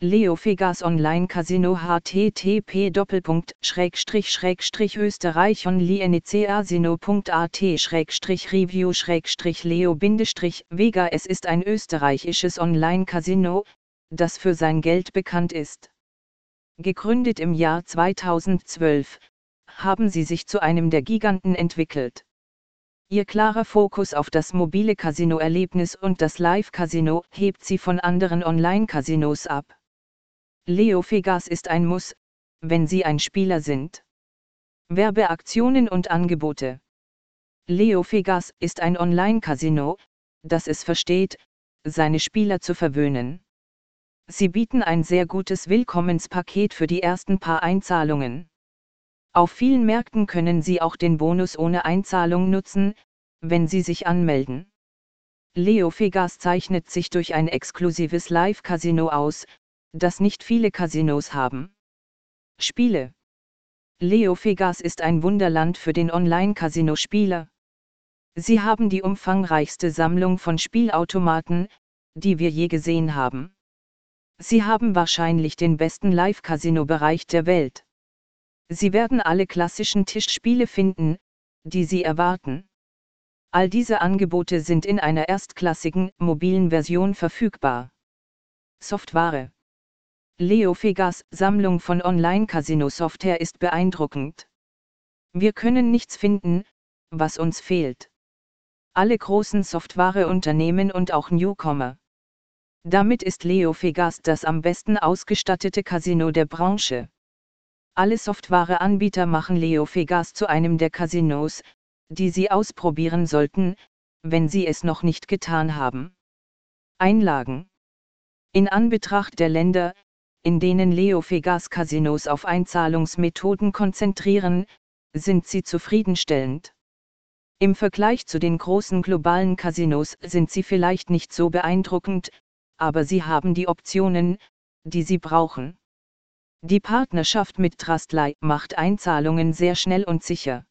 Leo Vegas Online Casino http österreich onlinecasino.at review leo Vega Es ist ein österreichisches Online-Casino, das für sein Geld bekannt ist. Gegründet im Jahr 2012, haben sie sich zu einem der Giganten entwickelt. Ihr klarer Fokus auf das mobile Casino-Erlebnis und das Live-Casino hebt sie von anderen Online-Casinos ab. Leo Vegas ist ein Muss, wenn Sie ein Spieler sind. Werbeaktionen und Angebote. Leo Vegas ist ein Online-Casino, das es versteht, seine Spieler zu verwöhnen. Sie bieten ein sehr gutes Willkommenspaket für die ersten paar Einzahlungen. Auf vielen Märkten können Sie auch den Bonus ohne Einzahlung nutzen, wenn Sie sich anmelden. Leo Vegas zeichnet sich durch ein exklusives Live-Casino aus, das nicht viele Casinos haben. Spiele Leo Vegas ist ein Wunderland für den Online-Casino-Spieler. Sie haben die umfangreichste Sammlung von Spielautomaten, die wir je gesehen haben. Sie haben wahrscheinlich den besten Live-Casino-Bereich der Welt. Sie werden alle klassischen Tischspiele finden, die Sie erwarten. All diese Angebote sind in einer erstklassigen, mobilen Version verfügbar. Software Leo Vegas Sammlung von Online-Casino-Software ist beeindruckend. Wir können nichts finden, was uns fehlt. Alle großen Softwareunternehmen und auch Newcomer. Damit ist Leo Vegas das am besten ausgestattete Casino der Branche. Alle Softwareanbieter machen Leo Vegas zu einem der Casinos, die Sie ausprobieren sollten, wenn Sie es noch nicht getan haben. Einlagen In Anbetracht der Länder, in denen Leo Vegas Casinos auf Einzahlungsmethoden konzentrieren, sind sie zufriedenstellend. Im Vergleich zu den großen globalen Casinos sind sie vielleicht nicht so beeindruckend, aber sie haben die Optionen, die sie brauchen. Die Partnerschaft mit Trustly macht Einzahlungen sehr schnell und sicher.